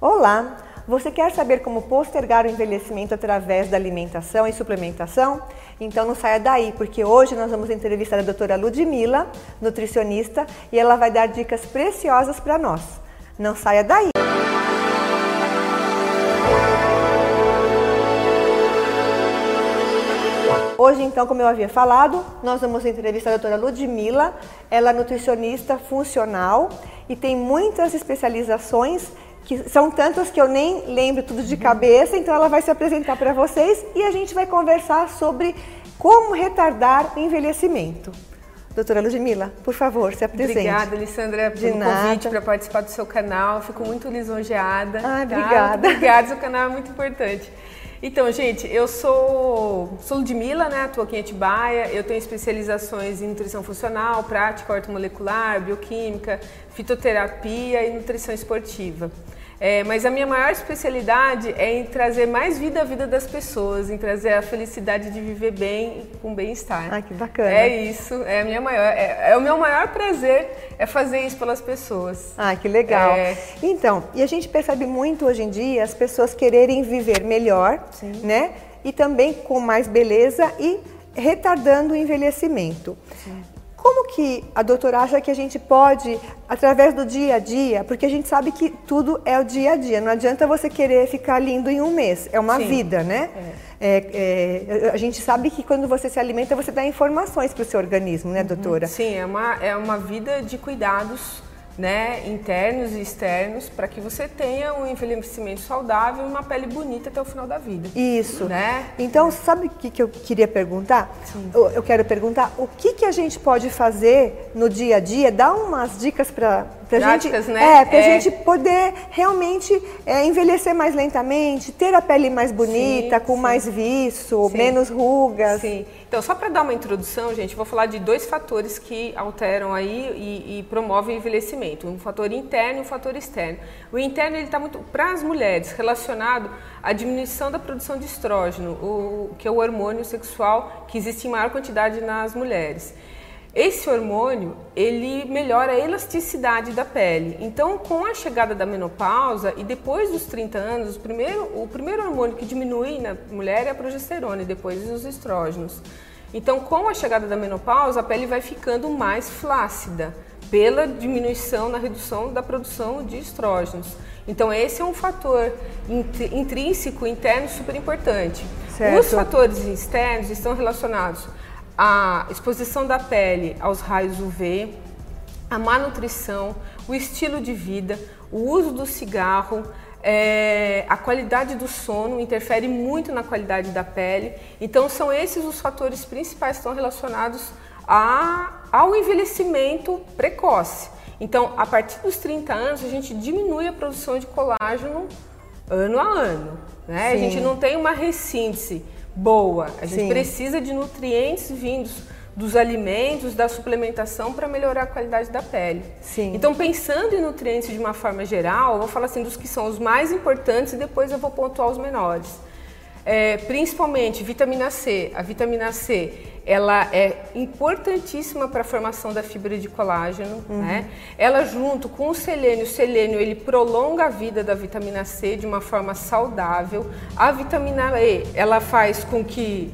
Olá! Você quer saber como postergar o envelhecimento através da alimentação e suplementação? Então não saia daí, porque hoje nós vamos entrevistar a doutora Ludmila, nutricionista, e ela vai dar dicas preciosas para nós. Não saia daí! Hoje, então, como eu havia falado, nós vamos entrevistar a doutora Ludmila. Ela é nutricionista funcional e tem muitas especializações que são tantas que eu nem lembro tudo de cabeça, então ela vai se apresentar para vocês e a gente vai conversar sobre como retardar o envelhecimento. Doutora Ludmila, por favor, se apresente. Obrigada, Alessandra, pelo de convite para participar do seu canal. Fico muito lisonjeada. Ah, tá? obrigada. Obrigada, seu canal é muito importante. Então, gente, eu sou, sou Ludmilla, né? Estou aqui em Atibaia. Eu tenho especializações em nutrição funcional, prática ortomolecular, bioquímica, fitoterapia e nutrição esportiva. É, mas a minha maior especialidade é em trazer mais vida à vida das pessoas, em trazer a felicidade de viver bem com bem-estar. Ah, que bacana. É isso, é, a minha maior, é, é, o meu maior prazer é fazer isso pelas pessoas. Ah, que legal. É... Então, e a gente percebe muito hoje em dia as pessoas quererem viver melhor, Sim. né? E também com mais beleza e retardando o envelhecimento. Sim. Como que a doutora acha que a gente pode, através do dia a dia, porque a gente sabe que tudo é o dia a dia, não adianta você querer ficar lindo em um mês, é uma Sim. vida, né? É. É, é, a gente sabe que quando você se alimenta, você dá informações para o seu organismo, né, doutora? Sim, é uma, é uma vida de cuidados né, internos e externos, para que você tenha um envelhecimento saudável e uma pele bonita até o final da vida. Isso. Né? Então, sabe o que, que eu queria perguntar? Eu, eu, quero perguntar o que, que a gente pode fazer no dia a dia, dar umas dicas para Pra Práticas, gente, né? É, pra é. gente poder realmente é, envelhecer mais lentamente, ter a pele mais bonita, sim, com sim. mais viço, sim. menos rugas. Sim. Então, só para dar uma introdução, gente, vou falar de dois fatores que alteram aí e, e promovem o envelhecimento. Um fator interno e um fator externo. O interno, ele está muito, para as mulheres, relacionado à diminuição da produção de estrógeno, o, que é o hormônio sexual que existe em maior quantidade nas mulheres. Esse hormônio, ele melhora a elasticidade da pele. Então, com a chegada da menopausa e depois dos 30 anos, o primeiro, o primeiro hormônio que diminui na mulher é a progesterona e depois os estrógenos. Então, com a chegada da menopausa, a pele vai ficando mais flácida pela diminuição na redução da produção de estrógenos. Então, esse é um fator intrínseco, interno, super importante. Certo. Os fatores externos estão relacionados a exposição da pele aos raios UV, a má nutrição, o estilo de vida, o uso do cigarro, é, a qualidade do sono interfere muito na qualidade da pele. Então, são esses os fatores principais que estão relacionados a, ao envelhecimento precoce. Então, a partir dos 30 anos, a gente diminui a produção de colágeno ano a ano. Né? A gente não tem uma ressíntese boa. A gente Sim. precisa de nutrientes vindos dos alimentos, da suplementação para melhorar a qualidade da pele. Sim. Então, pensando em nutrientes de uma forma geral, eu vou falar assim dos que são os mais importantes e depois eu vou pontuar os menores. É, principalmente vitamina C. A vitamina C ela é importantíssima para a formação da fibra de colágeno, uhum. né? Ela junto com o selênio, o selênio ele prolonga a vida da vitamina C de uma forma saudável. A vitamina E, ela faz com que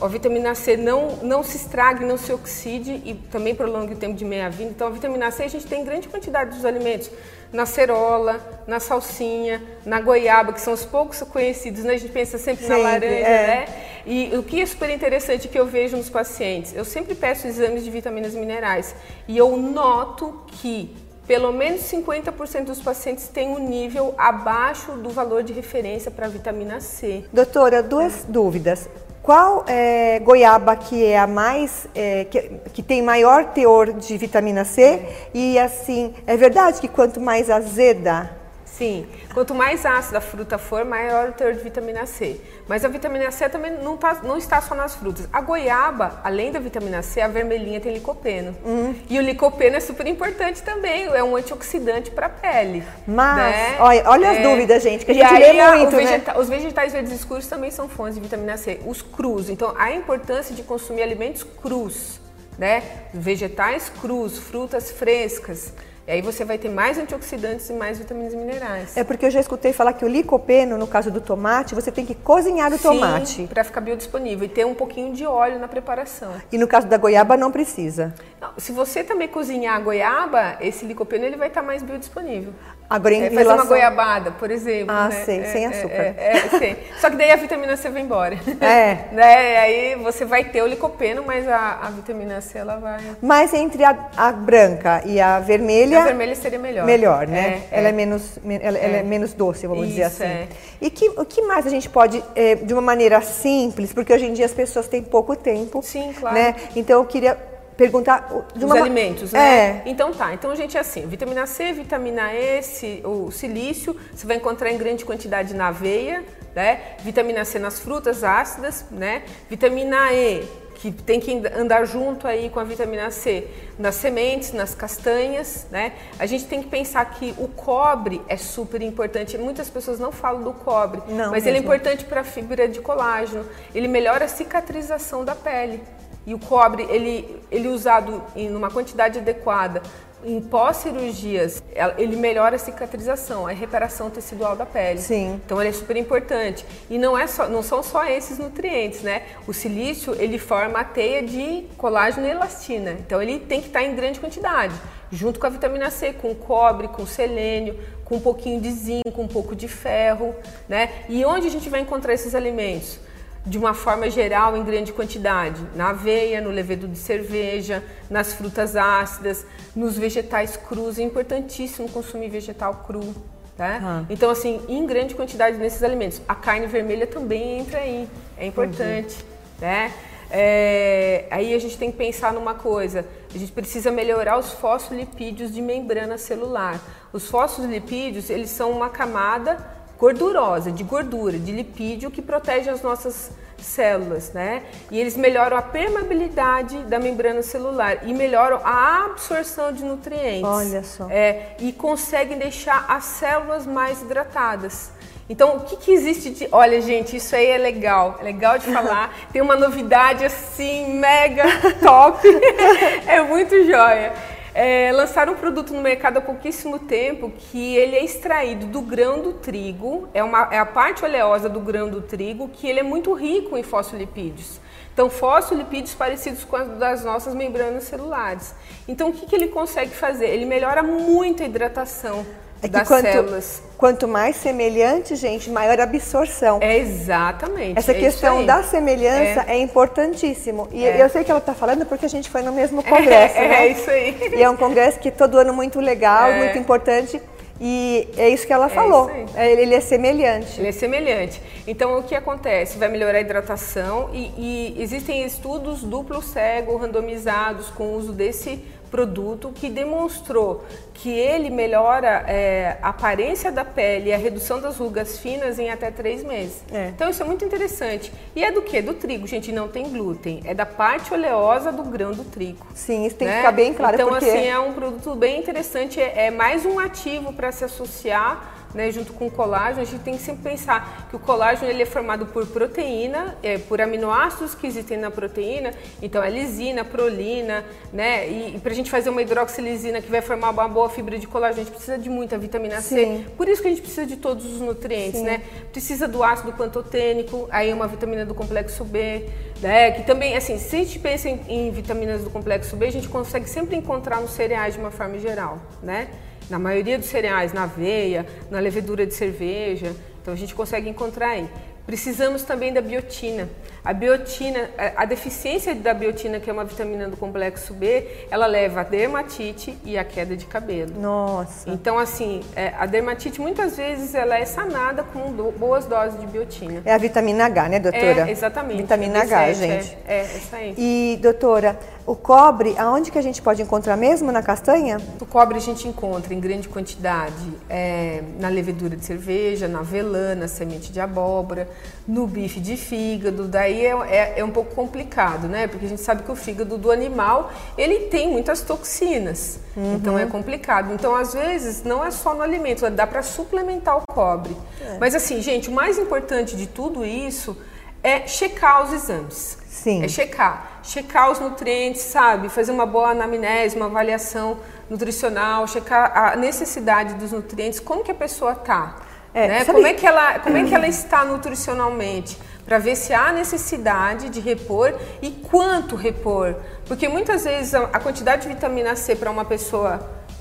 a vitamina C não, não se estrague, não se oxide e também prolongue o tempo de meia-vida. Então a vitamina C a gente tem em grande quantidade dos alimentos, na cerola, na salsinha, na goiaba, que são os poucos conhecidos, né? A gente pensa sempre, sempre na laranja, é. né? E o que é super interessante que eu vejo nos pacientes, eu sempre peço exames de vitaminas e minerais e eu noto que pelo menos 50% dos pacientes têm um nível abaixo do valor de referência para vitamina C. Doutora, duas dúvidas. Qual é, goiaba que é a mais é, que, que, tem maior teor de vitamina C? E assim, é verdade que quanto mais azeda Sim, quanto mais ácida a fruta for, maior o teor de vitamina C. Mas a vitamina C também não, tá, não está só nas frutas. A goiaba, além da vitamina C, a vermelhinha tem licopeno. Hum. E o licopeno é super importante também, é um antioxidante para a pele. Mas, né? olha, olha é, as dúvidas, gente, que a gente lê muito, né? vegeta, Os vegetais verdes escuros também são fontes de vitamina C. Os crus, então a importância de consumir alimentos crus, né? Vegetais crus, frutas frescas E aí você vai ter mais antioxidantes e mais vitaminas e minerais. É porque eu já escutei falar que o licopeno, no caso do tomate, você tem que cozinhar o Sim, tomate. para ficar biodisponível e ter um pouquinho de óleo na preparação. E no caso da goiaba não precisa. Não, se você também cozinhar a goiaba, esse licopeno ele vai estar mais biodisponível. Agora em É, fazer relação... uma goiabada, por exemplo. Ah, né? sei, É, sem é, açúcar. É, é, sei. Só que daí a vitamina C vai embora. É. né? Aí você vai ter o licopeno, mas a, a vitamina C ela vai. Mas entre a, a branca e a vermelha... A vermelha seria melhor. Melhor, né? É, ela é, é. menos, me- ela, ela é menos doce, vamos dizer Isso, assim. é. E que, o que mais a gente pode, de uma maneira simples, porque hoje em dia as pessoas têm pouco tempo. Sim, claro. Né? Então eu queria perguntar de Os uma ma- alimentos, né? É. Então tá, então gente é assim, vitamina C, vitamina E, o silício, você vai encontrar em grande quantidade na aveia, né? Vitamina C nas frutas ácidas, né? Vitamina E, que tem que andar junto aí com a vitamina C nas sementes, nas castanhas, né? A gente tem que pensar que o cobre é super importante. Muitas pessoas não falam do cobre, Não mas ele é mesmo. importante para a fibra de colágeno. Ele melhora a cicatrização da pele. E o cobre, ele, ele usado em uma quantidade adequada em pós-cirurgias, ele melhora a cicatrização, a reparação tecidual da pele. Sim. Então ele é super importante. E não, é só, não são só esses nutrientes, né? O silício, ele forma a teia de colágeno e elastina. Então ele tem que estar em grande quantidade, junto com a vitamina C, com cobre, com selênio, com um pouquinho de zinco, um pouco de ferro, né? E onde a gente vai encontrar esses alimentos? De uma forma geral em grande quantidade, na aveia, no levedo de cerveja, nas frutas ácidas, nos vegetais crus, é importantíssimo consumir vegetal cru, tá? Ah. Então assim, em grande quantidade nesses alimentos. A carne vermelha também entra aí, é importante, né? É, aí a gente tem que pensar numa coisa, a gente precisa melhorar os fosfolipídios de membrana celular. Os fosfolipídios, eles são uma camada gordurosa, de gordura, de lipídio que protege as nossas células, né? E eles melhoram a permeabilidade da membrana celular e melhoram a absorção de nutrientes. Olha só. É, e conseguem deixar as células mais hidratadas. Então, o que, que existe de. Olha, gente, isso aí é legal, é legal de falar. Tem uma novidade assim, mega top. é muito joia. É, lançaram um produto no mercado há pouquíssimo tempo que ele é extraído do grão do trigo, é, uma, é a parte oleosa do grão do trigo, que ele é muito rico em fosfolipídios. Então, fosfolipídios parecidos com as das nossas membranas celulares. Então, o que, que ele consegue fazer? Ele melhora muito a hidratação É das quanto, células. quanto mais semelhante, gente, maior a absorção. É exatamente. Essa é questão da semelhança é, importantíssimo. E É. eu sei que ela está falando porque a gente foi no mesmo congresso, é, né? é isso aí. E é um congresso que todo ano muito legal, É. muito importante. E é isso que ela falou. isso É, Ele é semelhante. Ele é semelhante. Então, o que acontece? Vai melhorar a hidratação e, e existem estudos duplo cego, randomizados, com o uso desse produto que demonstrou que ele melhora é, a aparência da pele e a redução das rugas finas em até três meses. É. Então, isso é muito interessante. E é do que? Do trigo, gente, não tem glúten. É da parte oleosa do grão do trigo. Sim, isso tem né? que ficar bem claro. Então, porque... assim, é um produto bem interessante, é, é mais um ativo para se associar né, junto com o colágeno. A gente tem que sempre pensar que o colágeno ele é formado por proteína, é, por aminoácidos que existem na proteína, então é lisina, prolina, né? E, e para a gente fazer uma hidroxilisina que vai formar uma boa fibra de colágeno, a gente precisa de muita vitamina Sim. C. Por isso que a gente precisa de todos os nutrientes, Sim. né? Precisa do ácido pantotênico, aí uma vitamina do complexo B, né? Que também, assim, se a gente pensa em, em vitaminas do complexo B, a gente consegue sempre encontrar nos cereais de uma forma geral, né? Na maioria dos cereais, na aveia, na levedura de cerveja, então a gente consegue encontrar aí. Precisamos também da biotina. A biotina, a- deficiência da biotina, que é uma vitamina do complexo B, ela leva a dermatite e a queda de cabelo. Nossa. Então, assim, é, a dermatite muitas vezes ela é sanada com boas doses de biotina. É a vitamina H, né, doutora? É, exatamente. Vitamina é H, B7, gente. É, é, isso aí. E, doutora, o cobre, aonde que a gente pode encontrar mesmo? Na castanha? O cobre a gente encontra em grande quantidade é, na levedura de cerveja, na avelã, na semente de abóbora, no bife de fígado. Daí é, é- é um pouco complicado, né? Porque a gente sabe que o fígado do animal ele tem muitas toxinas, então é complicado. Então às vezes não é só no alimento, dá para suplementar o cobre. Mas assim, gente, o mais importante de tudo isso é checar os exames. Sim. É checar. Checar os nutrientes, sabe? Fazer uma boa anamnese, uma avaliação nutricional, checar a necessidade dos nutrientes, como que a pessoa está. É, né? como, é que ela, como é que ela está nutricionalmente? Para ver se há necessidade de repor e quanto repor. Porque muitas vezes a quantidade de vitamina C para uma pessoa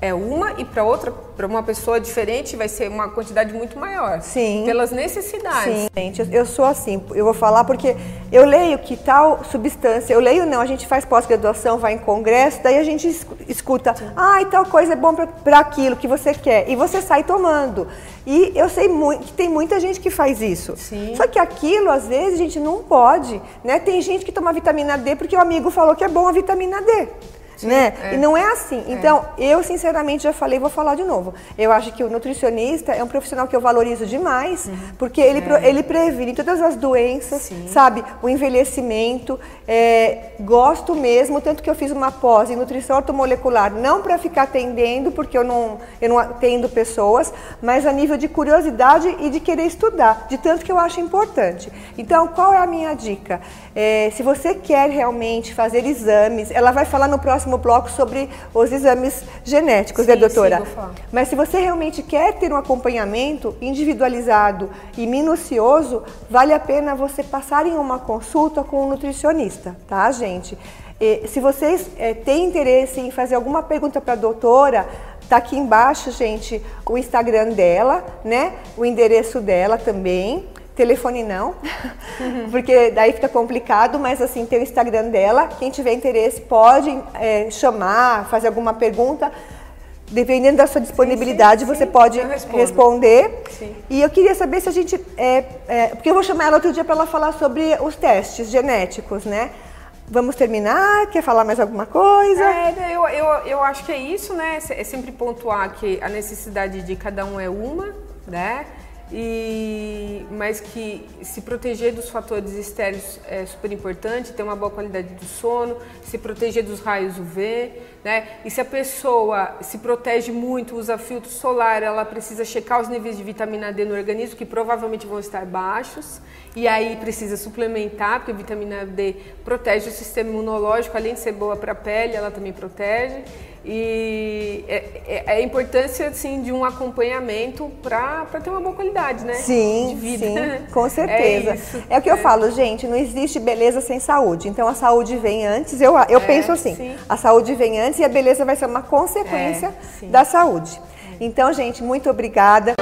é uma e para outra, para uma pessoa diferente, vai ser uma quantidade muito maior. Sim. Pelas necessidades. Sim, gente, eu sou assim. Eu vou falar porque eu leio que tal substância, eu leio não, a gente faz pós-graduação, vai em congresso, daí a gente escuta, ah, e tal coisa é bom para aquilo que você quer, e você sai tomando. E eu sei muito que tem muita gente que faz isso. Sim. Só que aquilo, às vezes, a gente não pode, né? Tem gente que toma vitamina D porque o amigo falou que é bom a vitamina D. Né? É. E não é assim. É. Então, eu sinceramente já falei, vou falar de novo. Eu acho que o nutricionista é um profissional que eu valorizo demais, uhum. porque ele, é. ele previne todas as doenças, Sim. sabe? O envelhecimento. É, gosto mesmo, tanto que eu fiz uma pós em nutrição ortomolecular, não para ficar atendendo, porque eu não, eu não atendo pessoas, mas a nível de curiosidade e de querer estudar, de tanto que eu acho importante. Então, qual é a minha dica? É, se você quer realmente fazer exames, ela vai falar no próximo bloco sobre os exames genéticos, né, sim, né, doutora? Sim, Mas se você realmente quer ter um acompanhamento individualizado e minucioso, vale a pena você passar em uma consulta com um nutricionista, tá, gente? E, se vocês é, têm interesse em fazer alguma pergunta para a doutora, tá aqui embaixo, gente, o Instagram dela, né? O endereço dela também. Telefone não, porque daí fica complicado, mas assim, tem o Instagram dela. Quem tiver interesse pode é, chamar, fazer alguma pergunta. Dependendo da sua disponibilidade, sim, sim, você sim. pode responder. E eu queria saber se a gente. É, é, porque eu vou chamar ela outro dia para ela falar sobre os testes genéticos, né? Vamos terminar? Quer falar mais alguma coisa? É, eu, eu, eu acho que é isso, né? É sempre pontuar que a necessidade de cada um é uma, né? E mas que se proteger dos fatores externos é super importante, ter uma boa qualidade do sono, se proteger dos raios UV, né? E se a pessoa se protege muito, usa filtro solar, ela precisa checar os níveis de vitamina D no organismo, que provavelmente vão estar baixos, e aí precisa suplementar, porque a vitamina D protege o sistema imunológico, além de ser boa para a pele, ela também protege. E é, é, é, a importância assim, de um acompanhamento para ter uma boa qualidade, né? Sim, sim, com certeza. É, é o que eu é. falo, gente, não existe beleza sem saúde. Então a saúde vem antes, eu, eu é, penso assim, sim. a saúde vem antes e a beleza vai ser uma consequência é, da saúde. Então, gente, muito obrigada.